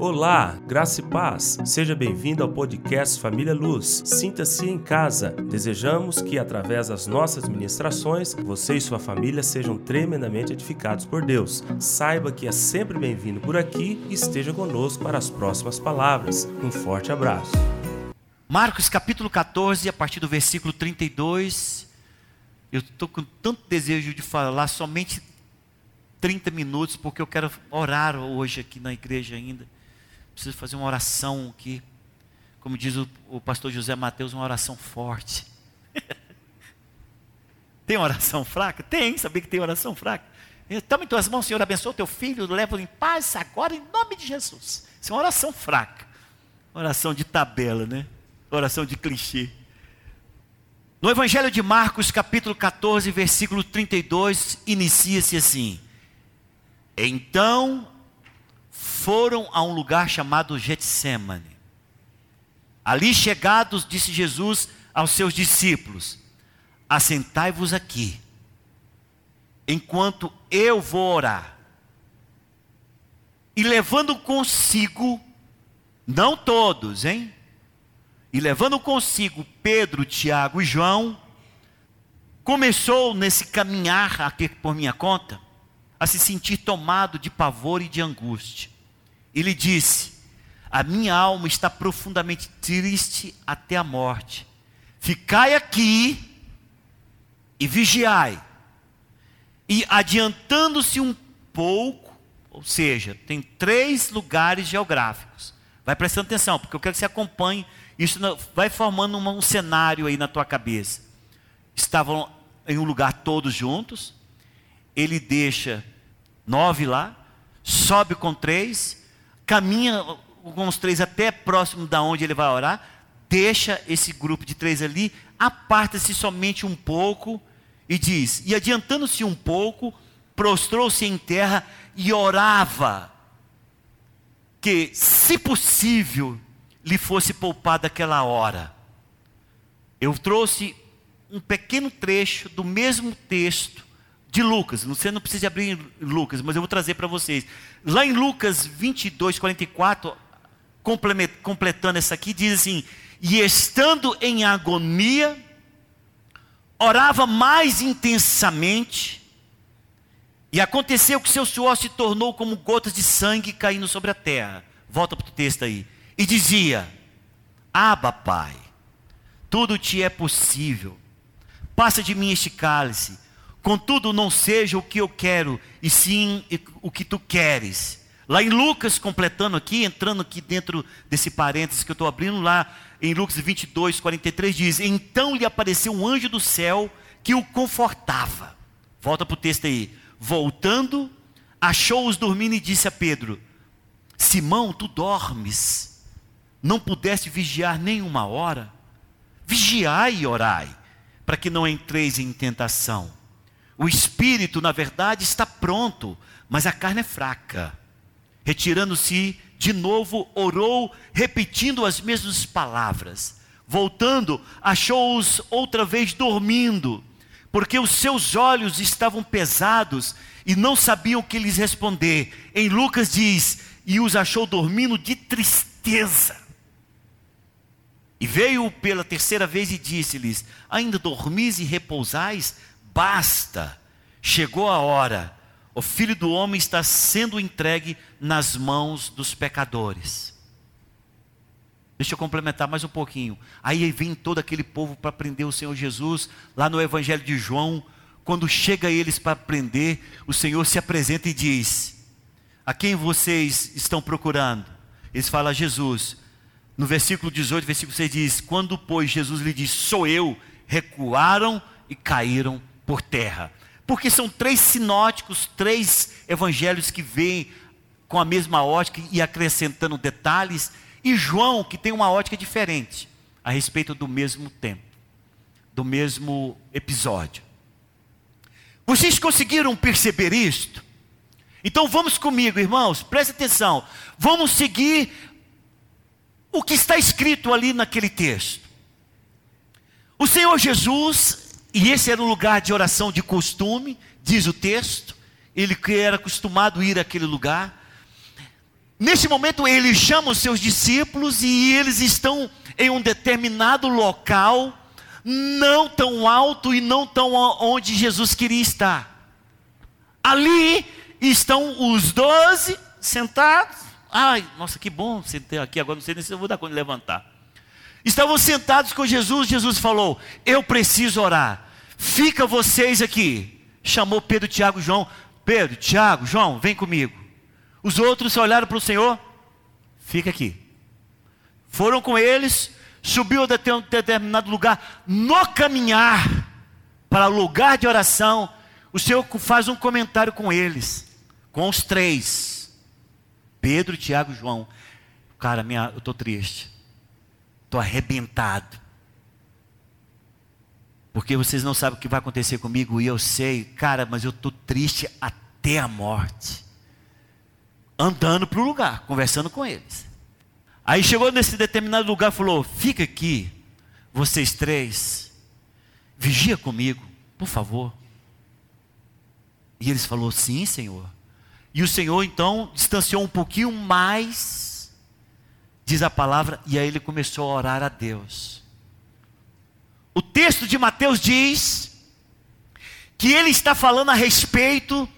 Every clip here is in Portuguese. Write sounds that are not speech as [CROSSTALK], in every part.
Olá, graça e paz. Seja bem-vindo ao podcast Família Luz. Sinta-se em casa. Desejamos que, através das nossas ministrações, você e sua família sejam tremendamente edificados por Deus. Saiba que é sempre bem-vindo por aqui e esteja conosco para as próximas palavras. Um forte abraço. Marcos capítulo 14, a partir do versículo 32. Eu estou com tanto desejo de falar somente 30 minutos, porque eu quero orar hoje aqui na igreja ainda preciso fazer uma oração que, como diz o, o pastor José Mateus, uma oração forte. [LAUGHS] tem oração fraca? Tem, sabia que tem oração fraca? Toma em tuas mãos, Senhor, abençoa o teu filho, leva-o em paz agora, em nome de Jesus. Isso é uma oração fraca. Oração de tabela, né? Oração de clichê. No Evangelho de Marcos, capítulo 14, versículo 32, inicia-se assim: Então foram a um lugar chamado Getsemane. Ali chegados, disse Jesus aos seus discípulos: Assentai-vos aqui, enquanto eu vou orar. E levando consigo, não todos, hein? E levando consigo Pedro, Tiago e João, começou nesse caminhar aqui por minha conta a se sentir tomado de pavor e de angústia. Ele disse: A minha alma está profundamente triste até a morte. Ficai aqui e vigiai. E adiantando-se um pouco, ou seja, tem três lugares geográficos. Vai prestando atenção, porque eu quero que você acompanhe. Isso vai formando um cenário aí na tua cabeça. Estavam em um lugar todos juntos, ele deixa nove lá, sobe com três, caminha com os três até próximo da onde ele vai orar, deixa esse grupo de três ali, aparta-se somente um pouco e diz: E adiantando-se um pouco, prostrou-se em terra e orava que, se possível, lhe fosse poupada aquela hora. Eu trouxe um pequeno trecho do mesmo texto de Lucas. Você não precisa abrir Lucas, mas eu vou trazer para vocês. Lá em Lucas 22, 44, completando essa aqui, diz assim: E estando em agonia, orava mais intensamente, e aconteceu que seu suor se tornou como gotas de sangue caindo sobre a terra. Volta para o texto aí. E dizia: Aba, Pai, tudo te é possível. Passa de mim este cálice Contudo, não seja o que eu quero, e sim o que tu queres. Lá em Lucas, completando aqui, entrando aqui dentro desse parênteses que eu estou abrindo, lá em Lucas 22, 43, diz: Então lhe apareceu um anjo do céu que o confortava. Volta para o texto aí. Voltando, achou-os dormindo e disse a Pedro: Simão, tu dormes, não pudeste vigiar nem uma hora? Vigiai e orai, para que não entreis em tentação. O espírito, na verdade, está pronto, mas a carne é fraca. Retirando-se de novo, orou, repetindo as mesmas palavras. Voltando, achou-os outra vez dormindo, porque os seus olhos estavam pesados e não sabiam o que lhes responder. Em Lucas diz: E os achou dormindo de tristeza. E veio pela terceira vez e disse-lhes: Ainda dormis e repousais? Basta, chegou a hora, o filho do homem está sendo entregue nas mãos dos pecadores. Deixa eu complementar mais um pouquinho. Aí vem todo aquele povo para prender o Senhor Jesus, lá no Evangelho de João. Quando chega eles para prender, o Senhor se apresenta e diz: A quem vocês estão procurando? Eles falam a Jesus. No versículo 18, versículo 6 diz: Quando, pois, Jesus lhe diz: Sou eu, recuaram e caíram por terra. Porque são três sinóticos, três evangelhos que vêm com a mesma ótica e acrescentando detalhes, e João, que tem uma ótica diferente a respeito do mesmo tempo, do mesmo episódio. Vocês conseguiram perceber isto? Então vamos comigo, irmãos, preste atenção. Vamos seguir o que está escrito ali naquele texto. O Senhor Jesus e esse era o lugar de oração de costume, diz o texto. Ele era acostumado a ir àquele lugar. Neste momento, ele chama os seus discípulos e eles estão em um determinado local, não tão alto e não tão onde Jesus queria estar. Ali estão os doze sentados. Ai, nossa, que bom sentei aqui, agora não sei nem se eu vou dar de levantar. Estavam sentados com Jesus, Jesus falou: Eu preciso orar, fica vocês aqui. Chamou Pedro, Tiago e João. Pedro, Tiago, João, vem comigo. Os outros olharam para o Senhor, fica aqui. Foram com eles, subiu até um determinado lugar, no caminhar para o lugar de oração, o Senhor faz um comentário com eles, com os três: Pedro, Tiago e João. Cara, minha, eu estou triste, estou arrebentado. Porque vocês não sabem o que vai acontecer comigo e eu sei, cara, mas eu estou triste até a morte andando para o lugar, conversando com eles. Aí chegou nesse determinado lugar e falou: Fica aqui, vocês três, vigia comigo, por favor. E eles falou: Sim, Senhor. E o Senhor então distanciou um pouquinho mais, diz a palavra, e aí ele começou a orar a Deus. O texto de Mateus diz que ele está falando a respeito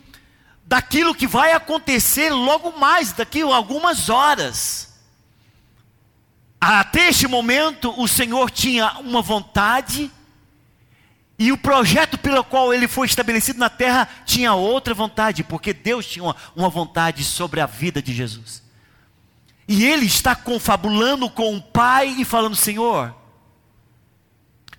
daquilo que vai acontecer logo mais, daqui a algumas horas. Até este momento, o Senhor tinha uma vontade, e o projeto pelo qual ele foi estabelecido na terra tinha outra vontade, porque Deus tinha uma, uma vontade sobre a vida de Jesus. E ele está confabulando com o Pai e falando: Senhor,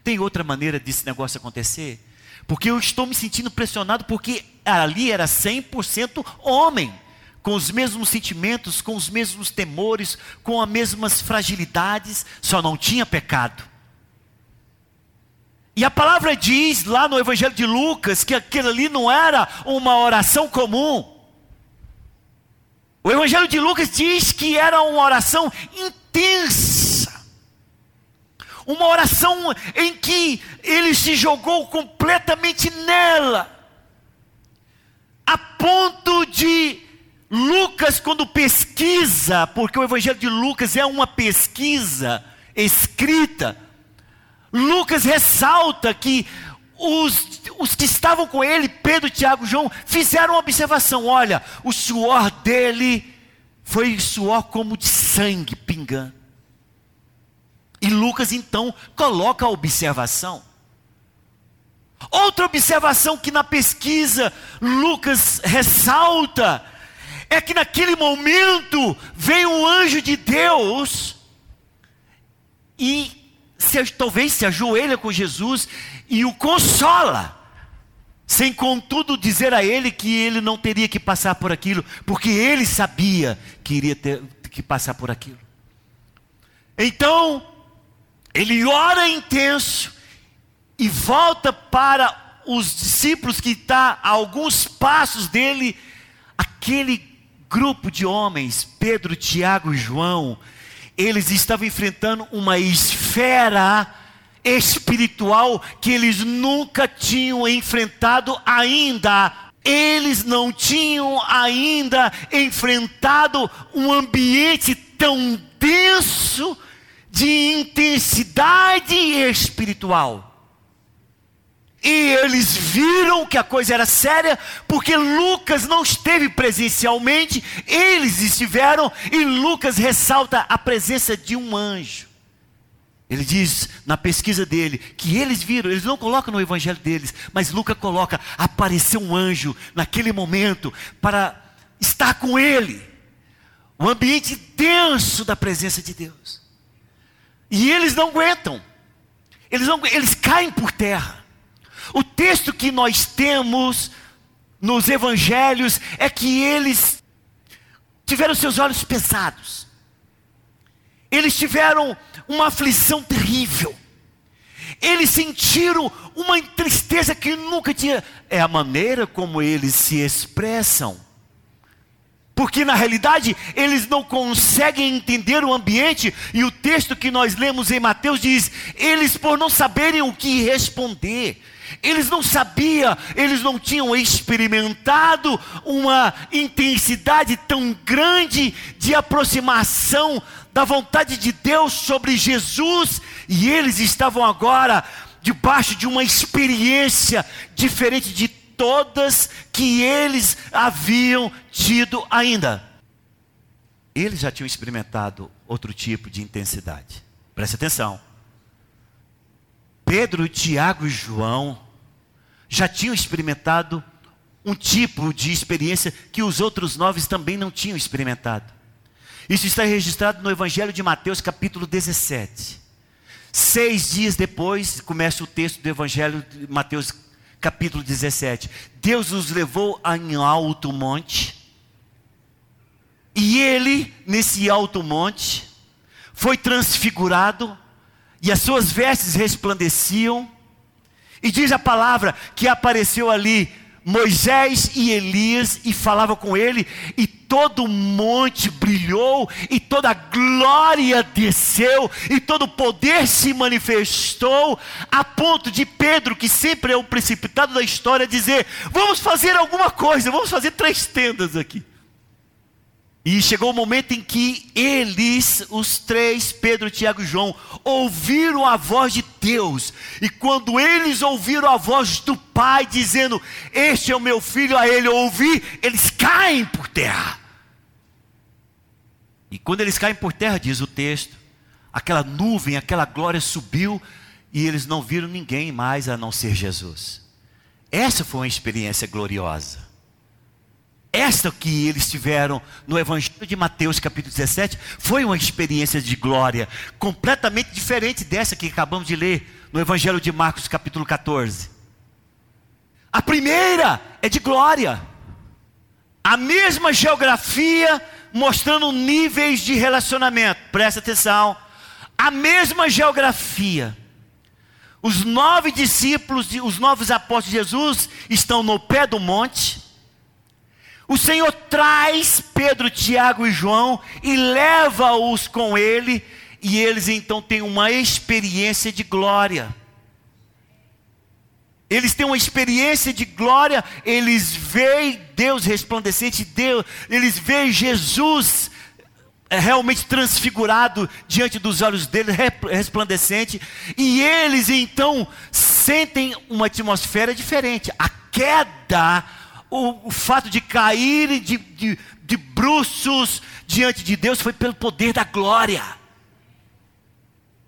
tem outra maneira desse negócio acontecer? Porque eu estou me sentindo pressionado, porque ali era 100% homem, com os mesmos sentimentos, com os mesmos temores, com as mesmas fragilidades, só não tinha pecado. E a palavra diz lá no Evangelho de Lucas que aquilo ali não era uma oração comum. O Evangelho de Lucas diz que era uma oração intensa. Uma oração em que ele se jogou completamente nela, a ponto de Lucas, quando pesquisa, porque o Evangelho de Lucas é uma pesquisa escrita, Lucas ressalta que os, os que estavam com ele, Pedro, Tiago, João, fizeram uma observação: olha, o suor dele foi suor como de sangue pingando. E Lucas então coloca a observação. Outra observação que na pesquisa Lucas ressalta é que naquele momento vem um anjo de Deus e se, talvez se ajoelha com Jesus e o consola, sem contudo dizer a ele que ele não teria que passar por aquilo, porque ele sabia que iria ter que passar por aquilo. Então, ele ora intenso e volta para os discípulos que está a alguns passos dele, aquele grupo de homens, Pedro, Tiago e João, eles estavam enfrentando uma esfera espiritual que eles nunca tinham enfrentado ainda. Eles não tinham ainda enfrentado um ambiente tão denso de intensidade espiritual. E eles viram que a coisa era séria, porque Lucas não esteve presencialmente, eles estiveram, e Lucas ressalta a presença de um anjo. Ele diz na pesquisa dele que eles viram, eles não colocam no evangelho deles, mas Lucas coloca: apareceu um anjo naquele momento para estar com ele. O ambiente denso da presença de Deus. E eles não aguentam. Eles, não, eles caem por terra. O texto que nós temos nos evangelhos é que eles tiveram seus olhos pesados. Eles tiveram uma aflição terrível. Eles sentiram uma tristeza que nunca tinha. É a maneira como eles se expressam. Porque na realidade eles não conseguem entender o ambiente, e o texto que nós lemos em Mateus diz: eles por não saberem o que responder, Eles não sabiam, eles não tinham experimentado uma intensidade tão grande de aproximação da vontade de Deus sobre Jesus, e eles estavam agora debaixo de uma experiência diferente de todas que eles haviam tido ainda. Eles já tinham experimentado outro tipo de intensidade. Preste atenção. Pedro, Tiago e João já tinham experimentado um tipo de experiência que os outros nove também não tinham experimentado. Isso está registrado no Evangelho de Mateus, capítulo 17. Seis dias depois, começa o texto do Evangelho de Mateus, capítulo 17. Deus os levou em alto monte, e ele, nesse alto monte, foi transfigurado, e as suas vestes resplandeciam, e diz a palavra que apareceu ali Moisés e Elias e falava com ele, e todo o monte brilhou, e toda a glória desceu, e todo o poder se manifestou, a ponto de Pedro, que sempre é o precipitado da história, dizer: Vamos fazer alguma coisa, vamos fazer três tendas aqui. E chegou o momento em que eles, os três, Pedro, Tiago e João, ouviram a voz de Deus. E quando eles ouviram a voz do Pai dizendo: Este é o meu filho, a ele ouvir, eles caem por terra. E quando eles caem por terra, diz o texto, aquela nuvem, aquela glória subiu e eles não viram ninguém mais a não ser Jesus. Essa foi uma experiência gloriosa. Esta que eles tiveram no Evangelho de Mateus, capítulo 17, foi uma experiência de glória, completamente diferente dessa que acabamos de ler no Evangelho de Marcos, capítulo 14. A primeira é de glória, a mesma geografia, mostrando níveis de relacionamento, presta atenção, a mesma geografia. Os nove discípulos, os novos apóstolos de Jesus estão no pé do monte, o Senhor traz Pedro, Tiago e João e leva-os com ele, e eles então têm uma experiência de glória. Eles têm uma experiência de glória, eles veem Deus resplandecente, Deus, eles veem Jesus é, realmente transfigurado diante dos olhos deles, resplandecente, e eles então sentem uma atmosfera diferente. A queda o, o fato de cair de, de, de bruços diante de Deus foi pelo poder da glória.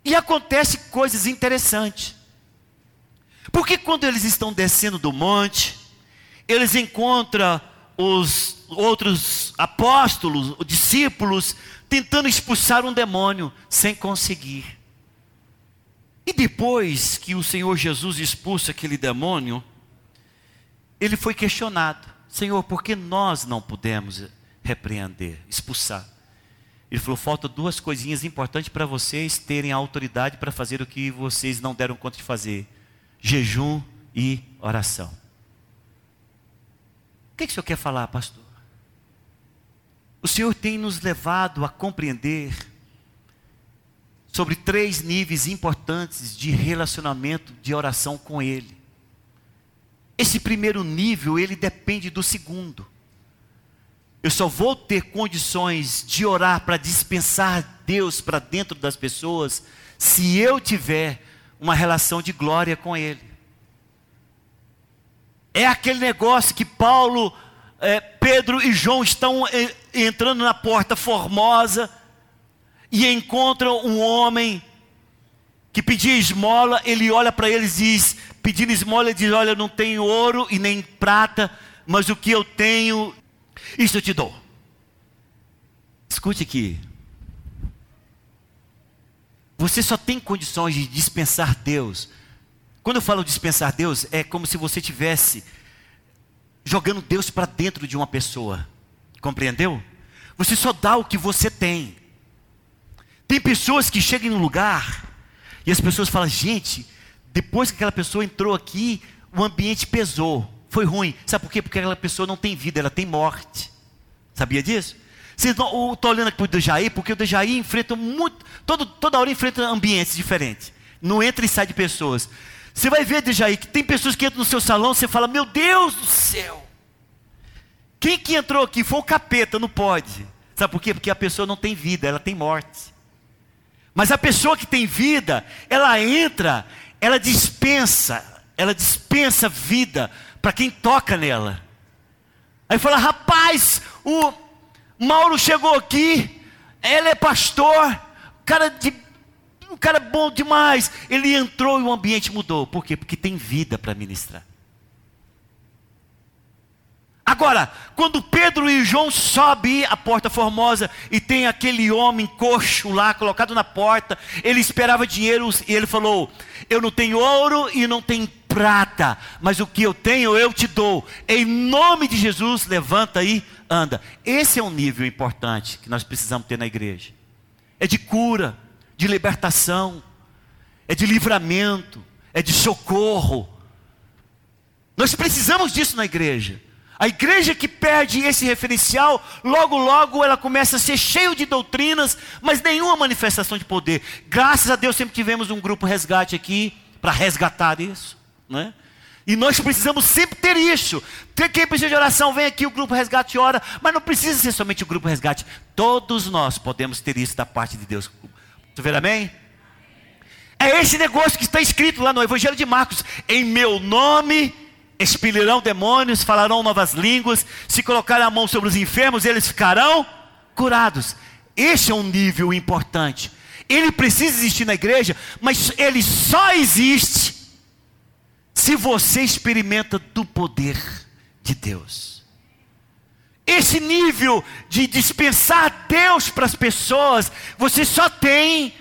E acontece coisas interessantes. Porque quando eles estão descendo do monte, eles encontram os outros apóstolos, discípulos, tentando expulsar um demônio, sem conseguir. E depois que o Senhor Jesus expulsa aquele demônio, ele foi questionado: Senhor, por que nós não pudemos repreender, expulsar? Ele falou: falta duas coisinhas importantes para vocês terem autoridade para fazer o que vocês não deram conta de fazer: jejum e oração. O que, que o senhor quer falar, pastor? O Senhor tem nos levado a compreender sobre três níveis importantes de relacionamento, de oração com Ele. Esse primeiro nível, ele depende do segundo. Eu só vou ter condições de orar para dispensar Deus para dentro das pessoas se eu tiver uma relação de glória com Ele. É aquele negócio que Paulo, é, Pedro e João estão é, entrando na porta formosa e encontram um homem que pedia esmola, ele olha para eles e diz: pedindo esmola, ele diz: Olha, eu não tenho ouro e nem prata, mas o que eu tenho, isso eu te dou. Escute aqui. Você só tem condições de dispensar Deus. Quando eu falo dispensar Deus, é como se você tivesse jogando Deus para dentro de uma pessoa. Compreendeu? Você só dá o que você tem. Tem pessoas que chegam no lugar e as pessoas falam: gente, depois que aquela pessoa entrou aqui, o ambiente pesou, foi ruim. Sabe por quê? Porque aquela pessoa não tem vida, ela tem morte. Sabia disso? Estão olhando aqui para o Dejaí, porque o Dejaí enfrenta muito, todo, toda hora enfrenta ambientes diferentes. Não entra e sai de pessoas. Você vai ver, Dejaí, que tem pessoas que entram no seu salão, você fala, meu Deus do céu. Quem que entrou aqui? Foi o capeta, não pode. Sabe por quê? Porque a pessoa não tem vida, ela tem morte. Mas a pessoa que tem vida, ela entra, ela dispensa, ela dispensa vida para quem toca nela. Aí fala, rapaz, o Mauro chegou aqui, ele é pastor, cara de um cara bom demais. Ele entrou e o ambiente mudou. Por quê? Porque tem vida para ministrar. Agora, quando Pedro e João sobem a porta formosa e tem aquele homem coxo lá colocado na porta, ele esperava dinheiro e ele falou: Eu não tenho ouro e não tenho prata, mas o que eu tenho eu te dou. Em nome de Jesus, levanta aí, anda. Esse é um nível importante que nós precisamos ter na igreja. É de cura, de libertação, é de livramento, é de socorro. Nós precisamos disso na igreja. A igreja que perde esse referencial, logo, logo ela começa a ser cheio de doutrinas, mas nenhuma manifestação de poder. Graças a Deus sempre tivemos um grupo resgate aqui para resgatar isso. Né? E nós precisamos sempre ter isso. Quem precisa de oração, vem aqui, o grupo resgate ora, mas não precisa ser somente o grupo resgate. Todos nós podemos ter isso da parte de Deus. Tu vê amém? É esse negócio que está escrito lá no Evangelho de Marcos. Em meu nome expelirão demônios, falarão novas línguas, se colocarem a mão sobre os enfermos, eles ficarão curados. Este é um nível importante. Ele precisa existir na igreja, mas ele só existe se você experimenta do poder de Deus. Esse nível de dispensar Deus para as pessoas, você só tem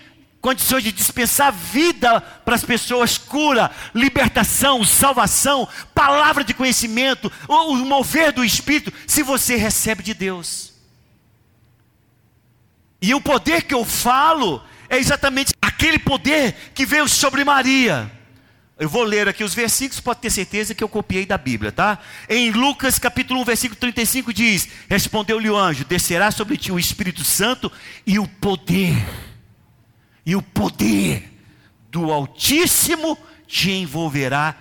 condições de dispensar vida para as pessoas, cura, libertação, salvação, palavra de conhecimento, o mover do Espírito, se você recebe de Deus. E o poder que eu falo é exatamente aquele poder que veio sobre Maria. Eu vou ler aqui os versículos, pode ter certeza que eu copiei da Bíblia, tá? Em Lucas capítulo 1, versículo 35 diz: Respondeu-lhe o anjo: Descerá sobre ti o Espírito Santo e o poder, e o poder do Altíssimo te envolverá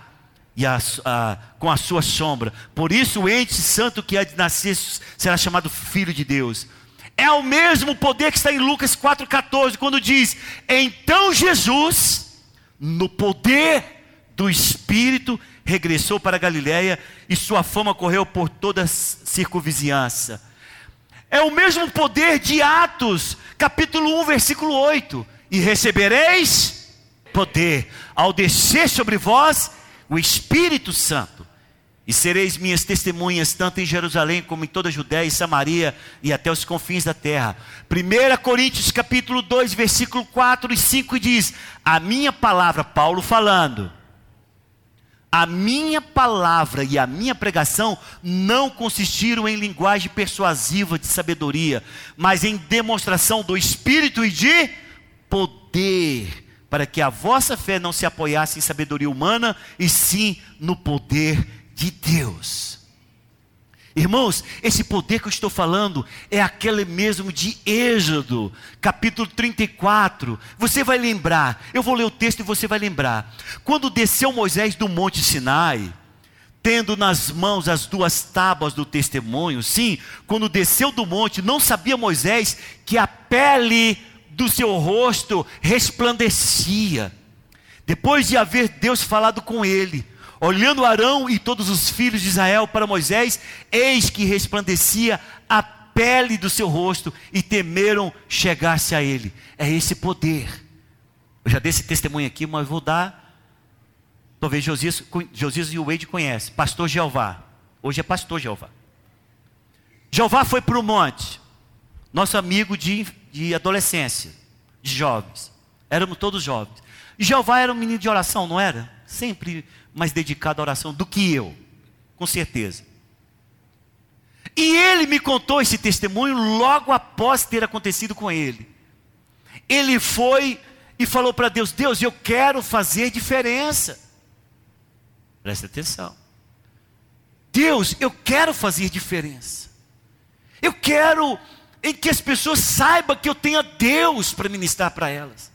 e a, a, com a sua sombra. Por isso, o ente santo que há de nascer será chamado Filho de Deus. É o mesmo poder que está em Lucas 4,14, quando diz: Então Jesus, no poder do Espírito, regressou para Galiléia e sua fama correu por toda a circunvizinhança. É o mesmo poder de Atos, capítulo 1, versículo 8. E recebereis poder ao descer sobre vós o Espírito Santo. E sereis minhas testemunhas, tanto em Jerusalém como em toda a Judéia e Samaria e até os confins da terra. 1 Coríntios capítulo 2, versículo 4 e 5 diz: A minha palavra, Paulo falando, a minha palavra e a minha pregação não consistiram em linguagem persuasiva de sabedoria, mas em demonstração do Espírito e de poder, para que a vossa fé não se apoiasse em sabedoria humana, e sim no poder de Deus. Irmãos, esse poder que eu estou falando é aquele mesmo de Êxodo, capítulo 34. Você vai lembrar, eu vou ler o texto e você vai lembrar. Quando desceu Moisés do monte Sinai, tendo nas mãos as duas tábuas do testemunho, sim, quando desceu do monte, não sabia Moisés que a pele do seu rosto resplandecia. Depois de haver Deus falado com ele, Olhando Arão e todos os filhos de Israel para Moisés, eis que resplandecia a pele do seu rosto e temeram chegar-se a ele. É esse poder. Eu já dei esse testemunho aqui, mas vou dar. Talvez Josias, Josias e o Wade conhecem. Pastor Jeová. Hoje é pastor Jeová. Jeová foi para o monte. Nosso amigo de, de adolescência, de jovens. Éramos todos jovens. E Jeová era um menino de oração, não era? Sempre mais dedicado à oração do que eu, com certeza. E ele me contou esse testemunho logo após ter acontecido com ele. Ele foi e falou para Deus: Deus, eu quero fazer diferença. Presta atenção. Deus, eu quero fazer diferença. Eu quero em que as pessoas saibam que eu tenho a Deus para ministrar para elas.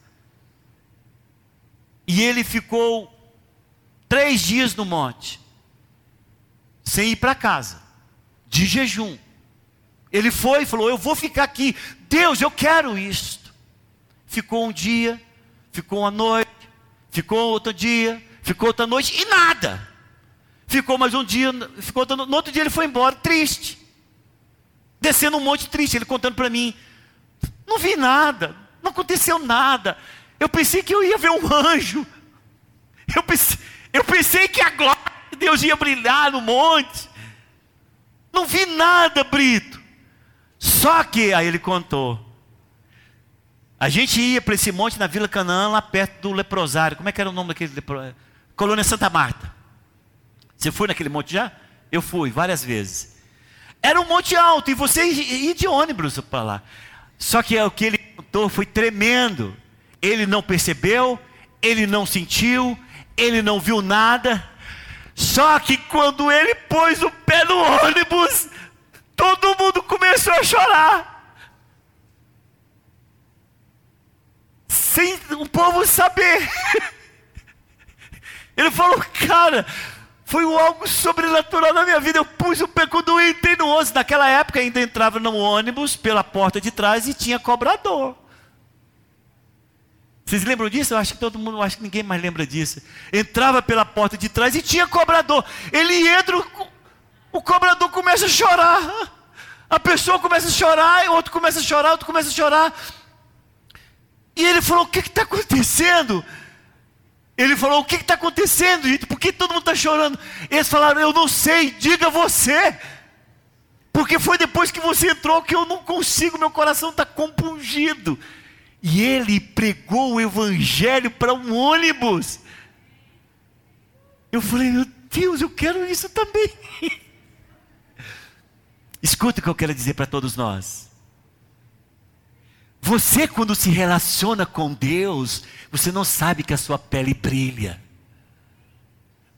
E ele ficou três dias no monte, sem ir para casa, de jejum. Ele foi e falou: Eu vou ficar aqui. Deus, eu quero isto. Ficou um dia, ficou uma noite, ficou outro dia, ficou outra noite e nada. Ficou mais um dia, ficou no outro dia ele foi embora, triste. Descendo um monte triste, ele contando para mim: Não vi nada, não aconteceu nada. Eu pensei que eu ia ver um anjo. Eu pensei, eu pensei que a glória de Deus ia brilhar no monte. Não vi nada, Brito. Só que, aí ele contou. A gente ia para esse monte na Vila Canaã, lá perto do leprosário. Como é que era o nome daquele leprosário? Colônia Santa Marta. Você foi naquele monte já? Eu fui várias vezes. Era um monte alto e você ia de ônibus para lá. Só que o que ele contou foi tremendo. Ele não percebeu, ele não sentiu, ele não viu nada. Só que quando ele pôs o pé no ônibus, todo mundo começou a chorar. Sem o povo saber. [LAUGHS] Ele falou, cara, foi algo sobrenatural na minha vida. Eu pus o pé quando eu entrei no ônibus. Naquela época ainda entrava no ônibus pela porta de trás e tinha cobrador. Vocês lembram disso? Eu acho que todo mundo, acho que ninguém mais lembra disso. Entrava pela porta de trás e tinha cobrador. Ele entra, o cobrador começa a chorar. A pessoa começa a chorar, outro começa a chorar, outro começa a chorar. E ele falou: O que está acontecendo? Ele falou: O que está acontecendo, gente? Que todo mundo está chorando? Eles falaram: Eu não sei, diga você. Porque foi depois que você entrou que eu não consigo, meu coração está compungido. E ele pregou o evangelho para um ônibus. Eu falei: Meu Deus, eu quero isso também. [LAUGHS] Escuta o que eu quero dizer para todos nós. Você, quando se relaciona com Deus, você não sabe que a sua pele brilha.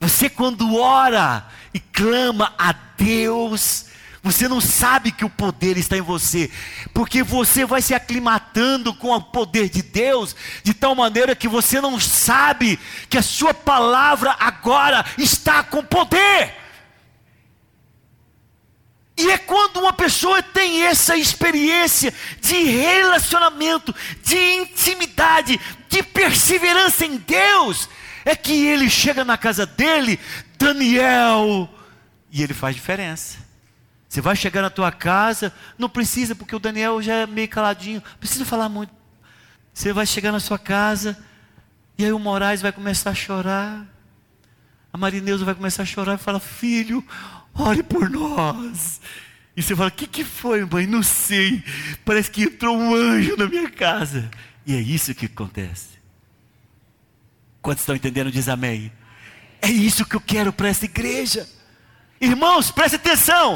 Você, quando ora e clama a Deus, você não sabe que o poder está em você, porque você vai se aclimatando com o poder de Deus, de tal maneira que você não sabe que a sua palavra agora está com poder. E é quando uma pessoa tem essa experiência de relacionamento, de intimidade, de perseverança em Deus, é que ele chega na casa dele, Daniel, e ele faz diferença. Você vai chegar na tua casa, não precisa, porque o Daniel já é meio caladinho, precisa falar muito. Você vai chegar na sua casa, e aí o Moraes vai começar a chorar. A Marineuza vai começar a chorar e fala: Filho, ore por nós. E você fala: O que, que foi, mãe? Não sei. Parece que entrou um anjo na minha casa. E é isso que acontece. Quantos estão entendendo? Diz amém. É isso que eu quero para essa igreja. Irmãos, preste atenção.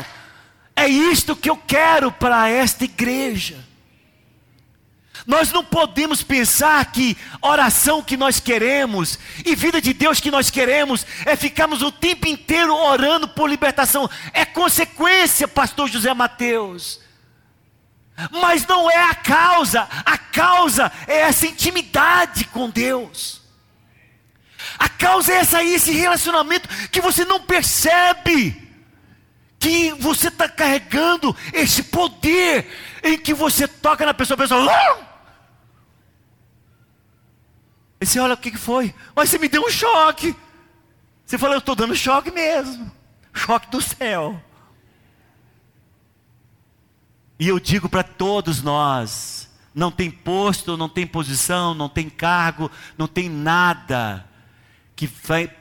É isto que eu quero para esta igreja. Nós não podemos pensar que oração que nós queremos e vida de Deus que nós queremos é ficarmos o tempo inteiro orando por libertação. É consequência, pastor José Mateus. Mas não é a causa, a causa é essa intimidade com Deus. A causa é essa aí, esse relacionamento que você não percebe que você está carregando esse poder em que você toca na pessoa, a pessoa. Ah! Aí você olha o que, que foi. Mas você me deu um choque. Você falou, eu estou dando choque mesmo. Choque do céu. E eu digo para todos nós: não tem posto, não tem posição, não tem cargo, não tem nada que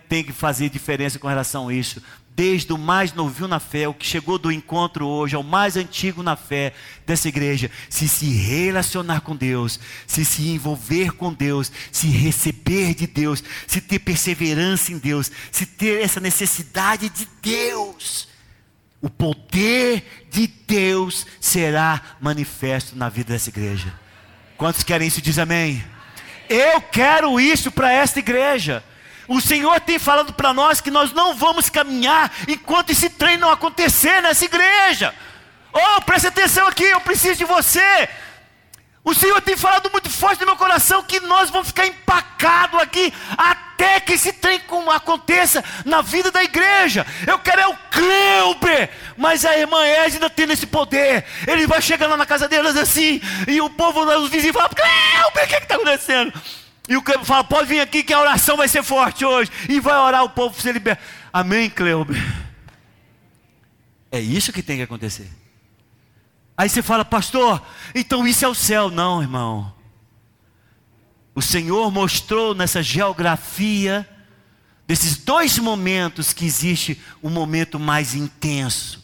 tem que fazer diferença com relação a isso desde o mais novinho na fé, o que chegou do encontro hoje, ao mais antigo na fé dessa igreja, se se relacionar com Deus, se se envolver com Deus, se receber de Deus, se ter perseverança em Deus, se ter essa necessidade de Deus, o poder de Deus será manifesto na vida dessa igreja. Quantos querem isso? Diz amém. Eu quero isso para esta igreja. O Senhor tem falado para nós que nós não vamos caminhar enquanto esse trem não acontecer nessa igreja. Oh, preste atenção aqui, eu preciso de você. O Senhor tem falado muito forte no meu coração que nós vamos ficar empacados aqui até que esse trem aconteça na vida da igreja. Eu quero é o Cleuber, mas a irmã Ed ainda tem esse poder. Ele vai chegar lá na casa delas assim, e o povo, os vizinhos falam: Cleuber, o que está acontecendo? E o Cleuber fala: pode vir aqui que a oração vai ser forte hoje. E vai orar o povo se libertar. Amém, Cleuber? É isso que tem que acontecer. Aí você fala, pastor, então isso é o céu. Não, irmão. O Senhor mostrou nessa geografia desses dois momentos que existe um momento mais intenso.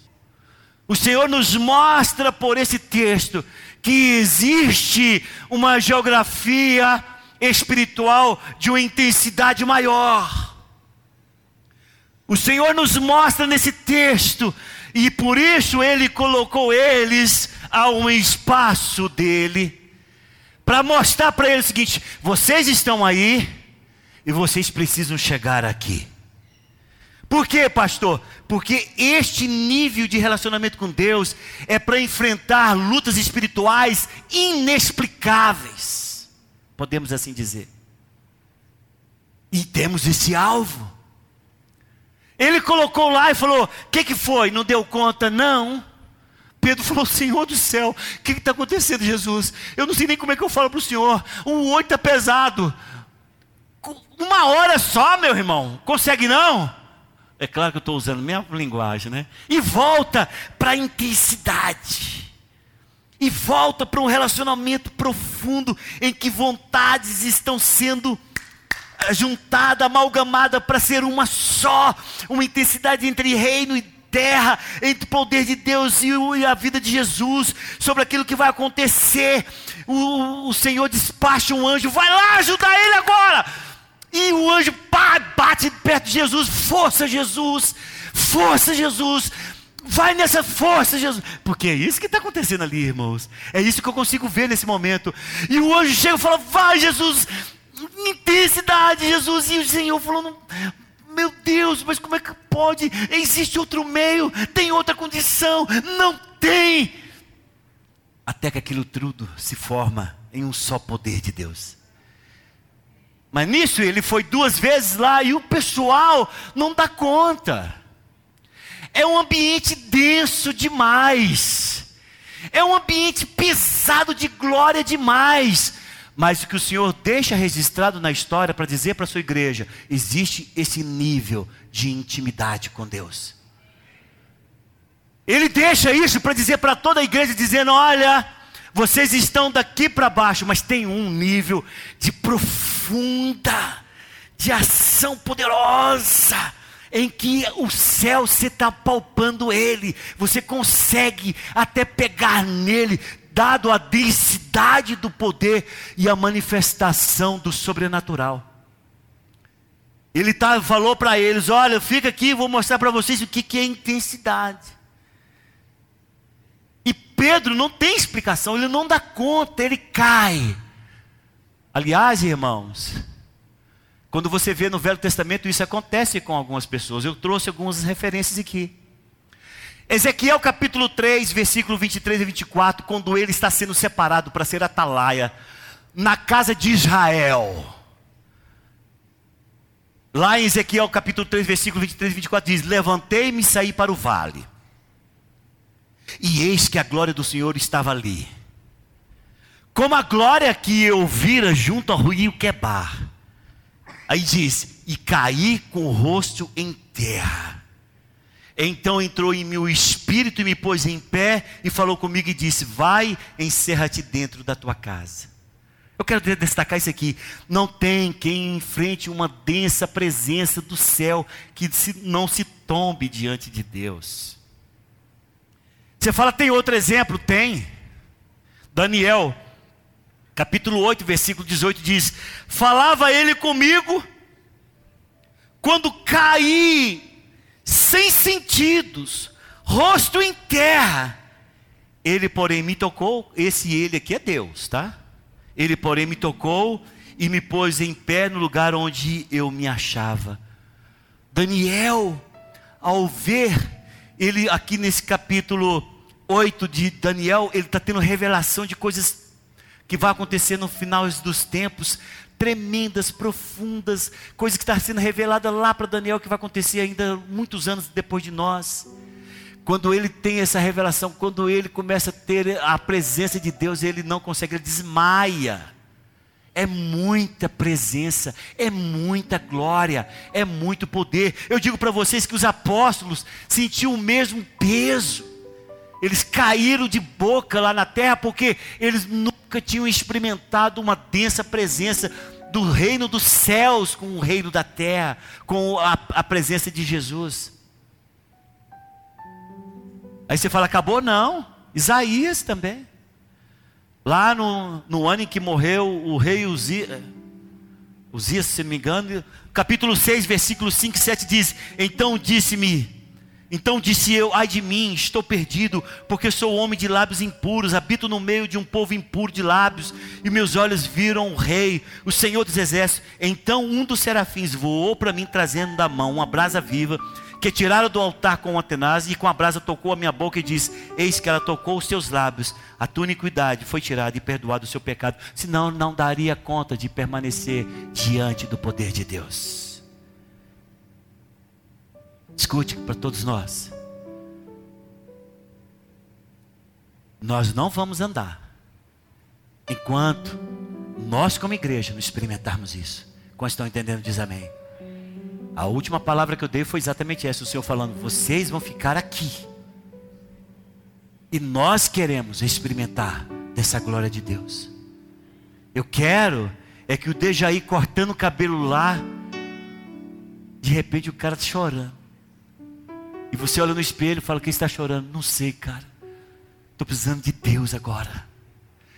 O Senhor nos mostra por esse texto que existe uma geografia espiritual de uma intensidade maior. O Senhor nos mostra nesse texto e por isso ele colocou eles a um espaço dele, para mostrar para eles o seguinte: vocês estão aí e vocês precisam chegar aqui. Por quê, pastor? Porque este nível de relacionamento com Deus é para enfrentar lutas espirituais inexplicáveis, podemos assim dizer. E temos esse alvo. Ele colocou lá e falou: O que, que foi? Não deu conta? Não. Pedro [LAUGHS] falou: Senhor do céu, o que está acontecendo, Jesus? Eu não sei nem como é que eu falo para o Senhor. O oito está pesado. Uma hora só, meu irmão. Consegue não? É claro que eu estou usando a minha linguagem, né? E volta para a intensidade. E volta para um relacionamento profundo em que vontades estão sendo juntada, amalgamada para ser uma só, uma intensidade entre reino e terra, entre o poder de Deus e a vida de Jesus, sobre aquilo que vai acontecer. O, o Senhor despacha um anjo, vai lá ajudar ele agora. E o anjo pá, bate perto de Jesus, força Jesus, força Jesus, vai nessa força Jesus, porque é isso que está acontecendo ali, irmãos, é isso que eu consigo ver nesse momento. E o anjo chega e fala: Vai, Jesus, intensidade, Jesus. E o Senhor falou: Meu Deus, mas como é que pode? Existe outro meio, tem outra condição. Não tem. Até que aquilo tudo se forma em um só poder de Deus. Mas nisso ele foi duas vezes lá e o pessoal não dá conta. É um ambiente denso demais. É um ambiente pesado de glória demais. Mas o que o Senhor deixa registrado na história para dizer para a sua igreja: existe esse nível de intimidade com Deus. Ele deixa isso para dizer para toda a igreja, dizendo: olha, vocês estão daqui para baixo, mas tem um nível de profunda, de ação poderosa, em que o céu você está palpando ele, você consegue até pegar nele, dado a densidade do poder e a manifestação do sobrenatural. Ele tá, falou para eles: Olha, fica aqui, vou mostrar para vocês o que, que é intensidade. E Pedro não tem explicação, ele não dá conta, ele cai. Aliás, irmãos, quando você vê no Velho Testamento, isso acontece com algumas pessoas. Eu trouxe algumas referências aqui. Ezequiel capítulo 3, versículo 23 e 24, quando ele está sendo separado para ser atalaia na casa de Israel. Lá em Ezequiel capítulo 3, versículo 23 e 24 diz: Levantei-me e saí para o vale. E eis que a glória do Senhor estava ali. Como a glória que eu vira junto ao rio Quebar. Aí diz: E caí com o rosto em terra. Então entrou em mim o Espírito e me pôs em pé e falou comigo e disse: Vai, encerra-te dentro da tua casa. Eu quero destacar isso aqui. Não tem quem enfrente uma densa presença do céu que não se tombe diante de Deus. Você fala, tem outro exemplo? Tem. Daniel, capítulo 8, versículo 18 diz: Falava ele comigo quando caí sem sentidos, rosto em terra. Ele, porém, me tocou, esse ele aqui é Deus, tá? Ele, porém, me tocou e me pôs em pé no lugar onde eu me achava. Daniel, ao ver, ele aqui nesse capítulo 8 de Daniel, ele está tendo revelação de coisas que vai acontecer no final dos tempos, tremendas, profundas, coisas que está sendo revelada lá para Daniel que vai acontecer ainda muitos anos depois de nós. Quando ele tem essa revelação, quando ele começa a ter a presença de Deus, ele não consegue, ele desmaia. É muita presença, é muita glória, é muito poder. Eu digo para vocês que os apóstolos sentiam o mesmo peso. Eles caíram de boca lá na terra porque eles nunca tinham experimentado uma densa presença do reino dos céus com o reino da terra, com a, a presença de Jesus. Aí você fala, acabou? Não. Isaías também. Lá no, no ano em que morreu o rei Uzias, Uzias, se não me engano, capítulo 6, versículo 5 e 7 diz: Então disse-me, então disse eu: Ai de mim, estou perdido, porque sou homem de lábios impuros, habito no meio de um povo impuro de lábios, e meus olhos viram o Rei, o Senhor dos Exércitos. Então um dos serafins voou para mim, trazendo da mão uma brasa viva que tiraram do altar com uma tenaz e com a brasa tocou a minha boca e disse: Eis que ela tocou os seus lábios, a tua iniquidade foi tirada e perdoado o seu pecado, senão não daria conta de permanecer diante do poder de Deus. Escute para todos nós. Nós não vamos andar enquanto nós, como igreja, não experimentarmos isso. Quando estão entendendo, diz amém. A última palavra que eu dei foi exatamente essa: o Senhor falando, vocês vão ficar aqui. E nós queremos experimentar dessa glória de Deus. Eu quero é que o Dejaí cortando o cabelo lá, de repente o cara está chorando. E você olha no espelho e fala: Quem está chorando? Não sei, cara. Estou precisando de Deus agora.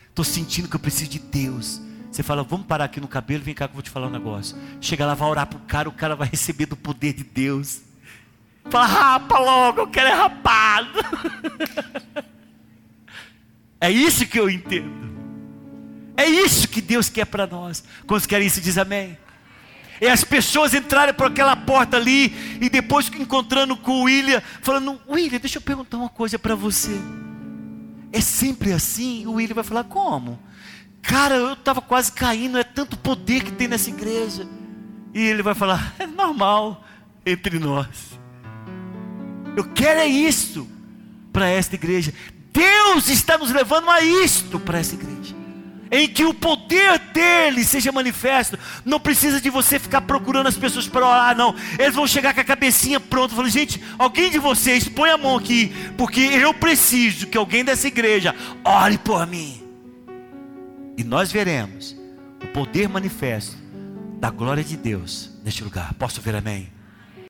Estou sentindo que eu preciso de Deus. Você fala, vamos parar aqui no cabelo, vem cá que eu vou te falar um negócio. Chega lá, vai orar pro cara, o cara vai receber do poder de Deus. Fala, rapa logo, eu quero é rapado. [LAUGHS] é isso que eu entendo. É isso que Deus quer para nós. Quando querem isso, diz amém. É as pessoas entrarem por aquela porta ali e depois encontrando com o William, falando: William, deixa eu perguntar uma coisa para você. É sempre assim? O William vai falar: Como? Cara, eu estava quase caindo, é tanto poder que tem nessa igreja. E ele vai falar: é normal entre nós. Eu quero é isto para esta igreja. Deus está nos levando a isto para essa igreja. Em que o poder dele seja manifesto. Não precisa de você ficar procurando as pessoas para orar, não. Eles vão chegar com a cabecinha pronta. Falando, gente, alguém de vocês põe a mão aqui, porque eu preciso que alguém dessa igreja ore por mim. E nós veremos o poder manifesto da glória de Deus neste lugar. Posso ver amém?